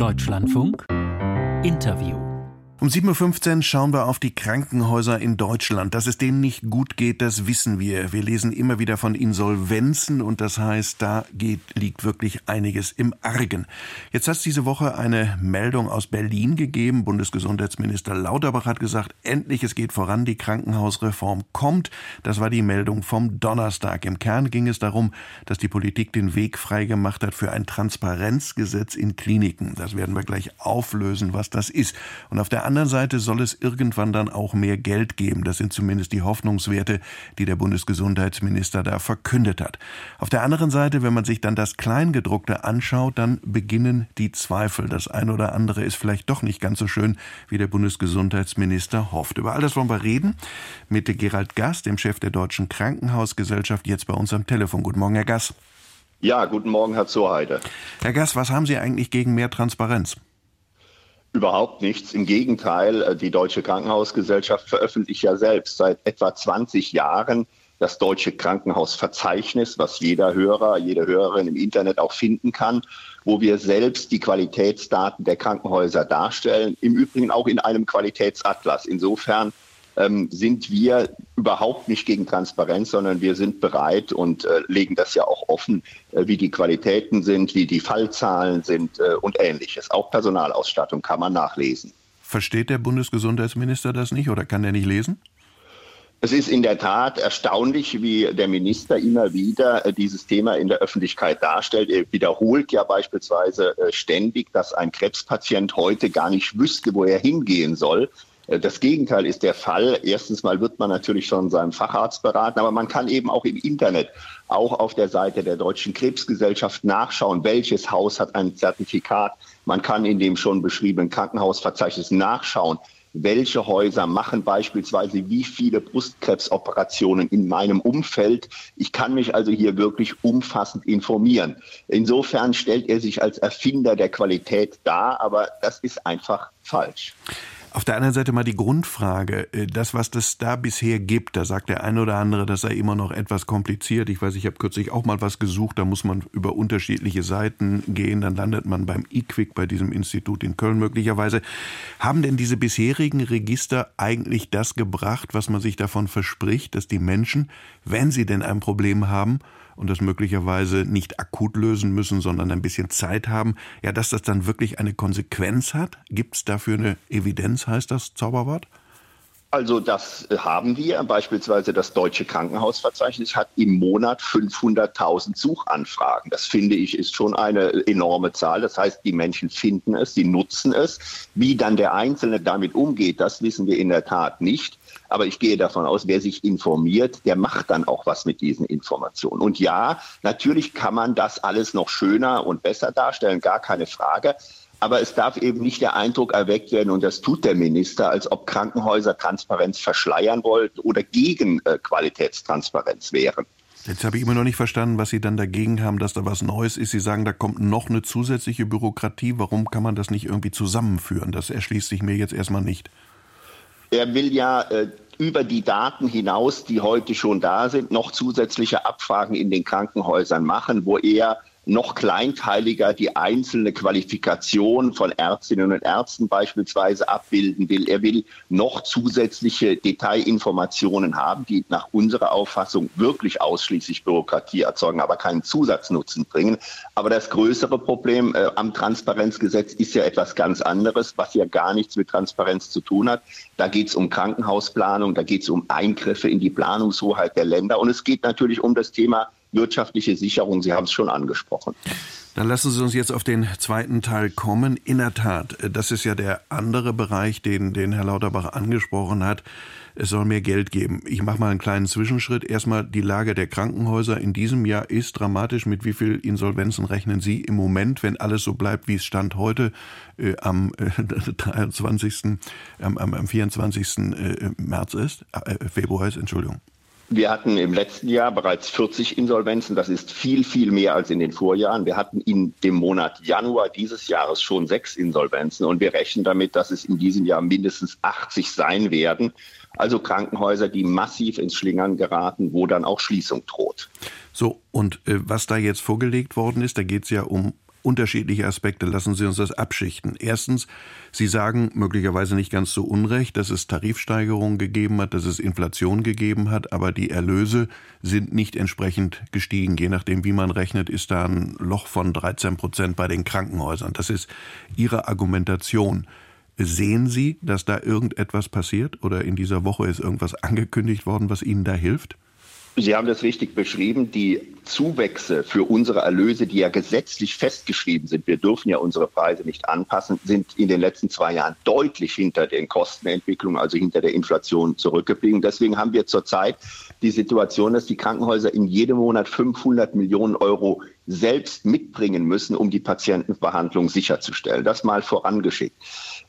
Deutschlandfunk. Interview um 7.15 Uhr schauen wir auf die Krankenhäuser in Deutschland. Dass es denen nicht gut geht, das wissen wir. Wir lesen immer wieder von Insolvenzen und das heißt, da geht, liegt wirklich einiges im Argen. Jetzt hat es diese Woche eine Meldung aus Berlin gegeben. Bundesgesundheitsminister Lauterbach hat gesagt, endlich es geht voran, die Krankenhausreform kommt. Das war die Meldung vom Donnerstag. Im Kern ging es darum, dass die Politik den Weg freigemacht hat für ein Transparenzgesetz in Kliniken. Das werden wir gleich auflösen, was das ist. Und auf der anderen Seite soll es irgendwann dann auch mehr Geld geben. Das sind zumindest die Hoffnungswerte, die der Bundesgesundheitsminister da verkündet hat. Auf der anderen Seite, wenn man sich dann das Kleingedruckte anschaut, dann beginnen die Zweifel. Das eine oder andere ist vielleicht doch nicht ganz so schön, wie der Bundesgesundheitsminister hofft. Über all das wollen wir reden mit Gerald Gass, dem Chef der Deutschen Krankenhausgesellschaft, jetzt bei uns am Telefon. Guten Morgen, Herr Gass. Ja, guten Morgen, Herr Zoheide. Herr Gass, was haben Sie eigentlich gegen mehr Transparenz? Überhaupt nichts. Im Gegenteil, äh, die Deutsche Krankenhausgesellschaft veröffentlicht ja selbst seit etwa 20 Jahren das Deutsche Krankenhausverzeichnis, was jeder Hörer, jede Hörerin im Internet auch finden kann, wo wir selbst die Qualitätsdaten der Krankenhäuser darstellen, im Übrigen auch in einem Qualitätsatlas. Insofern ähm, sind wir überhaupt nicht gegen Transparenz, sondern wir sind bereit und äh, legen das ja auch offen, äh, wie die Qualitäten sind, wie die Fallzahlen sind äh, und ähnliches. Auch Personalausstattung kann man nachlesen. Versteht der Bundesgesundheitsminister das nicht oder kann er nicht lesen? Es ist in der Tat erstaunlich, wie der Minister immer wieder äh, dieses Thema in der Öffentlichkeit darstellt. Er wiederholt ja beispielsweise äh, ständig, dass ein Krebspatient heute gar nicht wüsste, wo er hingehen soll. Äh, das Gegenteil ist der Fall. Erstens mal wird man natürlich von seinem Facharzt beraten, aber man kann eben auch im Internet, auch auf der Seite der Deutschen Krebsgesellschaft nachschauen, welches Haus hat ein Zertifikat. Man kann in dem schon beschriebenen Krankenhausverzeichnis nachschauen, welche Häuser machen beispielsweise wie viele Brustkrebsoperationen in meinem Umfeld. Ich kann mich also hier wirklich umfassend informieren. Insofern stellt er sich als Erfinder der Qualität dar, aber das ist einfach falsch. Auf der anderen Seite mal die Grundfrage, äh, das, was das da bisher gibt, da sagt der eine oder andere, das sei immer noch etwas kompliziert. Ich weiß, ich habe kürzlich auch mal was gesucht, da muss man über unterschiedliche Seiten gehen, dann landet man beim IQUIC, bei diesem Institut in Köln möglicherweise. Haben denn diese bisherigen Register eigentlich das gebracht, was man sich davon verspricht, dass die Menschen, wenn sie denn ein Problem haben, und das möglicherweise nicht akut lösen müssen, sondern ein bisschen Zeit haben, ja, dass das dann wirklich eine Konsequenz hat? Gibt es dafür eine Evidenz, heißt das Zauberwort? Also das haben wir. Beispielsweise das Deutsche Krankenhausverzeichnis hat im Monat 500.000 Suchanfragen. Das finde ich ist schon eine enorme Zahl. Das heißt, die Menschen finden es, sie nutzen es. Wie dann der Einzelne damit umgeht, das wissen wir in der Tat nicht. Aber ich gehe davon aus, wer sich informiert, der macht dann auch was mit diesen Informationen. Und ja, natürlich kann man das alles noch schöner und besser darstellen, gar keine Frage. Aber es darf eben nicht der Eindruck erweckt werden, und das tut der Minister, als ob Krankenhäuser Transparenz verschleiern wollten oder gegen äh, Qualitätstransparenz wären. Jetzt habe ich immer noch nicht verstanden, was Sie dann dagegen haben, dass da was Neues ist. Sie sagen, da kommt noch eine zusätzliche Bürokratie. Warum kann man das nicht irgendwie zusammenführen? Das erschließt sich mir jetzt erstmal nicht. Er will ja äh, über die Daten hinaus, die heute schon da sind, noch zusätzliche Abfragen in den Krankenhäusern machen, wo er noch kleinteiliger die einzelne Qualifikation von Ärztinnen und Ärzten beispielsweise abbilden will. Er will noch zusätzliche Detailinformationen haben, die nach unserer Auffassung wirklich ausschließlich Bürokratie erzeugen, aber keinen Zusatznutzen bringen. Aber das größere Problem äh, am Transparenzgesetz ist ja etwas ganz anderes, was ja gar nichts mit Transparenz zu tun hat. Da geht es um Krankenhausplanung, da geht es um Eingriffe in die Planungshoheit der Länder und es geht natürlich um das Thema wirtschaftliche Sicherung. Sie haben es schon angesprochen. Dann lassen Sie uns jetzt auf den zweiten Teil kommen. In der Tat, das ist ja der andere Bereich, den, den Herr Lauterbach angesprochen hat. Es soll mehr Geld geben. Ich mache mal einen kleinen Zwischenschritt. Erstmal die Lage der Krankenhäuser in diesem Jahr ist dramatisch. Mit wie viel Insolvenzen rechnen Sie im Moment, wenn alles so bleibt, wie es stand heute äh, am äh, 23., ähm, am 24. Äh, März ist, äh, Februar ist, Entschuldigung? Wir hatten im letzten Jahr bereits 40 Insolvenzen. Das ist viel, viel mehr als in den Vorjahren. Wir hatten in dem Monat Januar dieses Jahres schon sechs Insolvenzen und wir rechnen damit, dass es in diesem Jahr mindestens 80 sein werden. Also Krankenhäuser, die massiv ins Schlingern geraten, wo dann auch Schließung droht. So, und äh, was da jetzt vorgelegt worden ist, da geht es ja um unterschiedliche Aspekte. Lassen Sie uns das abschichten. Erstens, Sie sagen möglicherweise nicht ganz zu Unrecht, dass es Tarifsteigerungen gegeben hat, dass es Inflation gegeben hat, aber die Erlöse sind nicht entsprechend gestiegen. Je nachdem, wie man rechnet, ist da ein Loch von 13 Prozent bei den Krankenhäusern. Das ist Ihre Argumentation. Sehen Sie, dass da irgendetwas passiert oder in dieser Woche ist irgendwas angekündigt worden, was Ihnen da hilft? Sie haben das richtig beschrieben. Die Zuwächse für unsere Erlöse, die ja gesetzlich festgeschrieben sind, wir dürfen ja unsere Preise nicht anpassen, sind in den letzten zwei Jahren deutlich hinter den Kostenentwicklungen, also hinter der Inflation zurückgeblieben. Deswegen haben wir zurzeit die Situation, dass die Krankenhäuser in jedem Monat 500 Millionen Euro selbst mitbringen müssen, um die Patientenbehandlung sicherzustellen. Das mal vorangeschickt.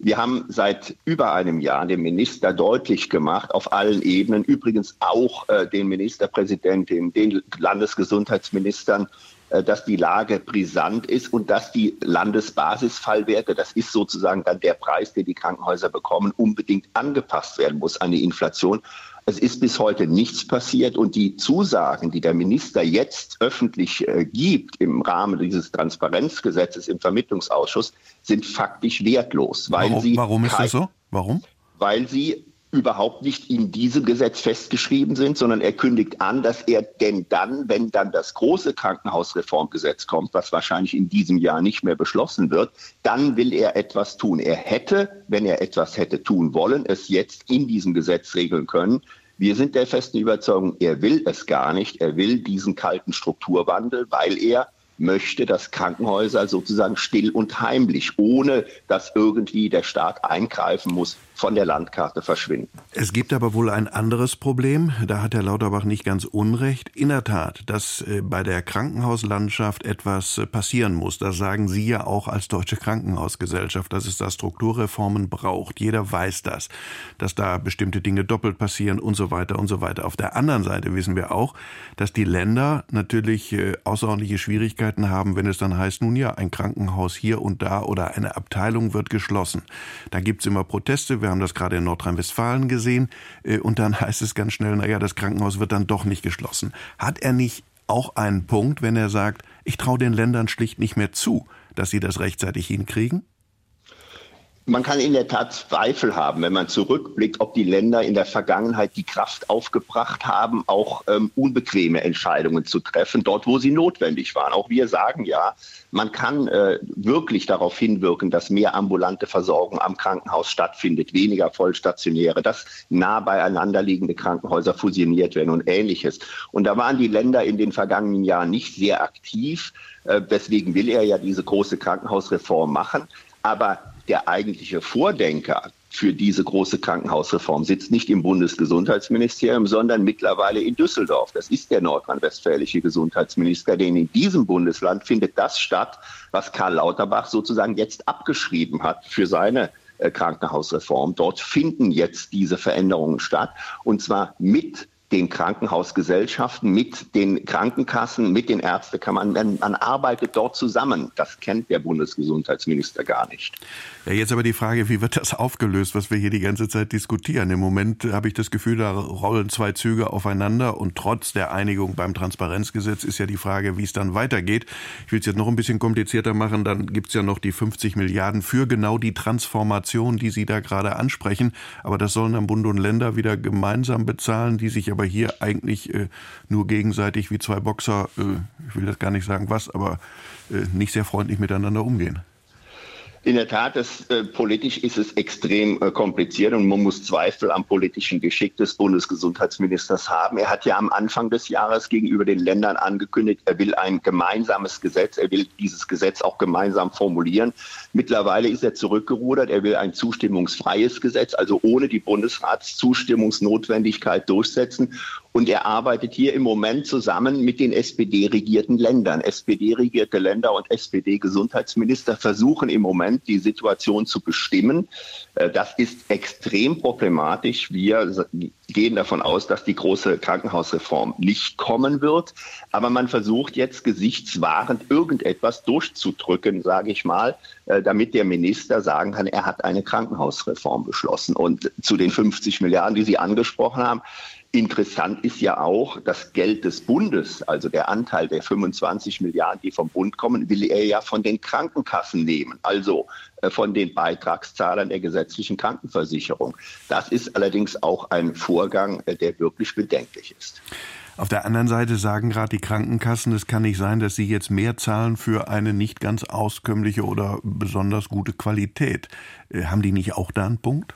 Wir haben seit über einem Jahr dem Minister deutlich gemacht, auf allen Ebenen, übrigens auch äh, den Ministerpräsidentinnen, den Landesgesundheitsministern, dass die Lage brisant ist und dass die Landesbasisfallwerte, das ist sozusagen dann der Preis, den die Krankenhäuser bekommen, unbedingt angepasst werden muss an die Inflation. Es ist bis heute nichts passiert und die Zusagen, die der Minister jetzt öffentlich äh, gibt im Rahmen dieses Transparenzgesetzes im Vermittlungsausschuss, sind faktisch wertlos. Weil warum, sie warum ist das so? Warum? Weil sie überhaupt nicht in diesem Gesetz festgeschrieben sind, sondern er kündigt an, dass er denn dann, wenn dann das große Krankenhausreformgesetz kommt, was wahrscheinlich in diesem Jahr nicht mehr beschlossen wird, dann will er etwas tun. Er hätte, wenn er etwas hätte tun wollen, es jetzt in diesem Gesetz regeln können. Wir sind der festen Überzeugung, er will es gar nicht. Er will diesen kalten Strukturwandel, weil er möchte, dass Krankenhäuser sozusagen still und heimlich, ohne dass irgendwie der Staat eingreifen muss, von der Landkarte verschwinden. Es gibt aber wohl ein anderes Problem, da hat Herr Lauterbach nicht ganz unrecht. In der Tat, dass äh, bei der Krankenhauslandschaft etwas äh, passieren muss, das sagen Sie ja auch als Deutsche Krankenhausgesellschaft, dass es da Strukturreformen braucht. Jeder weiß das, dass da bestimmte Dinge doppelt passieren und so weiter und so weiter. Auf der anderen Seite wissen wir auch, dass die Länder natürlich äh, außerordentliche Schwierigkeiten haben, wenn es dann heißt, nun ja, ein Krankenhaus hier und da oder eine Abteilung wird geschlossen. Da gibt es immer Proteste, wir haben das gerade in Nordrhein-Westfalen gesehen. Äh, und dann heißt es ganz schnell, naja, das Krankenhaus wird dann doch nicht geschlossen. Hat er nicht auch einen Punkt, wenn er sagt, ich traue den Ländern schlicht nicht mehr zu, dass sie das rechtzeitig hinkriegen? Man kann in der Tat Zweifel haben, wenn man zurückblickt, ob die Länder in der Vergangenheit die Kraft aufgebracht haben, auch ähm, unbequeme Entscheidungen zu treffen, dort wo sie notwendig waren. Auch wir sagen ja, man kann äh, wirklich darauf hinwirken, dass mehr ambulante Versorgung am Krankenhaus stattfindet, weniger vollstationäre, dass nah beieinander liegende Krankenhäuser fusioniert werden und ähnliches. Und da waren die Länder in den vergangenen Jahren nicht sehr aktiv. Äh, deswegen will er ja diese große Krankenhausreform machen. Aber der eigentliche Vordenker für diese große Krankenhausreform sitzt nicht im Bundesgesundheitsministerium, sondern mittlerweile in Düsseldorf. Das ist der nordrhein-westfälische Gesundheitsminister, denn in diesem Bundesland findet das statt, was Karl Lauterbach sozusagen jetzt abgeschrieben hat für seine äh, Krankenhausreform. Dort finden jetzt diese Veränderungen statt und zwar mit den Krankenhausgesellschaften, mit den Krankenkassen, mit den Ärztekammern. Man, man arbeitet dort zusammen. Das kennt der Bundesgesundheitsminister gar nicht. Ja, jetzt aber die Frage, wie wird das aufgelöst, was wir hier die ganze Zeit diskutieren? Im Moment habe ich das Gefühl, da rollen zwei Züge aufeinander und trotz der Einigung beim Transparenzgesetz ist ja die Frage, wie es dann weitergeht. Ich will es jetzt noch ein bisschen komplizierter machen. Dann gibt es ja noch die 50 Milliarden für genau die Transformation, die Sie da gerade ansprechen. Aber das sollen dann Bund und Länder wieder gemeinsam bezahlen, die sich aber hier eigentlich äh, nur gegenseitig wie zwei Boxer, äh, ich will das gar nicht sagen was, aber äh, nicht sehr freundlich miteinander umgehen. In der Tat, das, äh, politisch ist es extrem äh, kompliziert und man muss Zweifel am politischen Geschick des Bundesgesundheitsministers haben. Er hat ja am Anfang des Jahres gegenüber den Ländern angekündigt, er will ein gemeinsames Gesetz, er will dieses Gesetz auch gemeinsam formulieren. Mittlerweile ist er zurückgerudert, er will ein zustimmungsfreies Gesetz, also ohne die Bundesratszustimmungsnotwendigkeit durchsetzen. Und er arbeitet hier im Moment zusammen mit den SPD-regierten Ländern. SPD-regierte Länder und SPD-Gesundheitsminister versuchen im Moment, die Situation zu bestimmen. Äh, das ist extrem problematisch. Wir gehen davon aus, dass die große Krankenhausreform nicht kommen wird. Aber man versucht jetzt gesichtswahrend irgendetwas durchzudrücken, sage ich mal, äh, damit der Minister sagen kann, er hat eine Krankenhausreform beschlossen. Und zu den 50 Milliarden, die Sie angesprochen haben, Interessant ist ja auch, das Geld des Bundes, also der Anteil der 25 Milliarden, die vom Bund kommen, will er ja von den Krankenkassen nehmen, also äh, von den Beitragszahlern der gesetzlichen Krankenversicherung. Das ist allerdings auch ein Vorgang, äh, der wirklich bedenklich ist. Auf der anderen Seite sagen gerade die Krankenkassen, es kann nicht sein, dass sie jetzt mehr zahlen für eine nicht ganz auskömmliche oder besonders gute Qualität. Äh, haben die nicht auch da einen Punkt?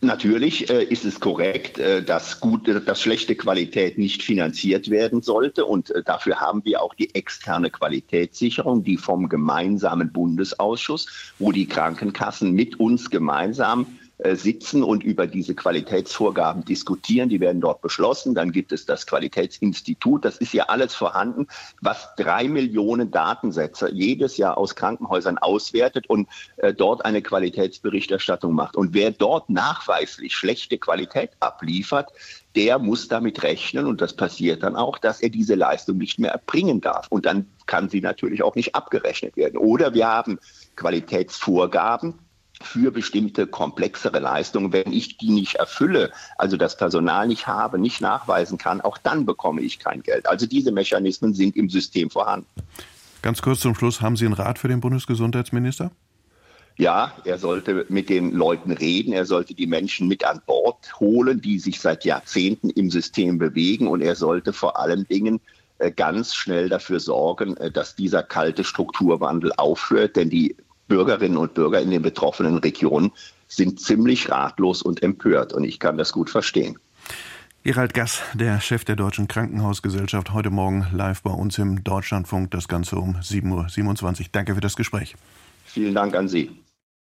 Natürlich äh, ist es korrekt, äh, dass gute, dass schlechte Qualität nicht finanziert werden sollte. Und äh, dafür haben wir auch die externe Qualitätssicherung, die vom gemeinsamen Bundesausschuss, wo die Krankenkassen mit uns gemeinsam sitzen und über diese Qualitätsvorgaben diskutieren. Die werden dort beschlossen. Dann gibt es das Qualitätsinstitut. Das ist ja alles vorhanden, was drei Millionen Datensätze jedes Jahr aus Krankenhäusern auswertet und äh, dort eine Qualitätsberichterstattung macht. Und wer dort nachweislich schlechte Qualität abliefert, der muss damit rechnen, und das passiert dann auch, dass er diese Leistung nicht mehr erbringen darf. Und dann kann sie natürlich auch nicht abgerechnet werden. Oder wir haben Qualitätsvorgaben, für bestimmte komplexere Leistungen. Wenn ich die nicht erfülle, also das Personal nicht habe, nicht nachweisen kann, auch dann bekomme ich kein Geld. Also diese Mechanismen sind im System vorhanden. Ganz kurz zum Schluss, haben Sie einen Rat für den Bundesgesundheitsminister? Ja, er sollte mit den Leuten reden, er sollte die Menschen mit an Bord holen, die sich seit Jahrzehnten im System bewegen und er sollte vor allen Dingen äh, ganz schnell dafür sorgen, äh, dass dieser kalte Strukturwandel aufhört, denn die Bürgerinnen und Bürger in den betroffenen Regionen sind ziemlich ratlos und empört. Und ich kann das gut verstehen. Gerald Gass, der Chef der Deutschen Krankenhausgesellschaft, heute Morgen live bei uns im Deutschlandfunk. Das Ganze um 7.27 Uhr. Danke für das Gespräch. Vielen Dank an Sie.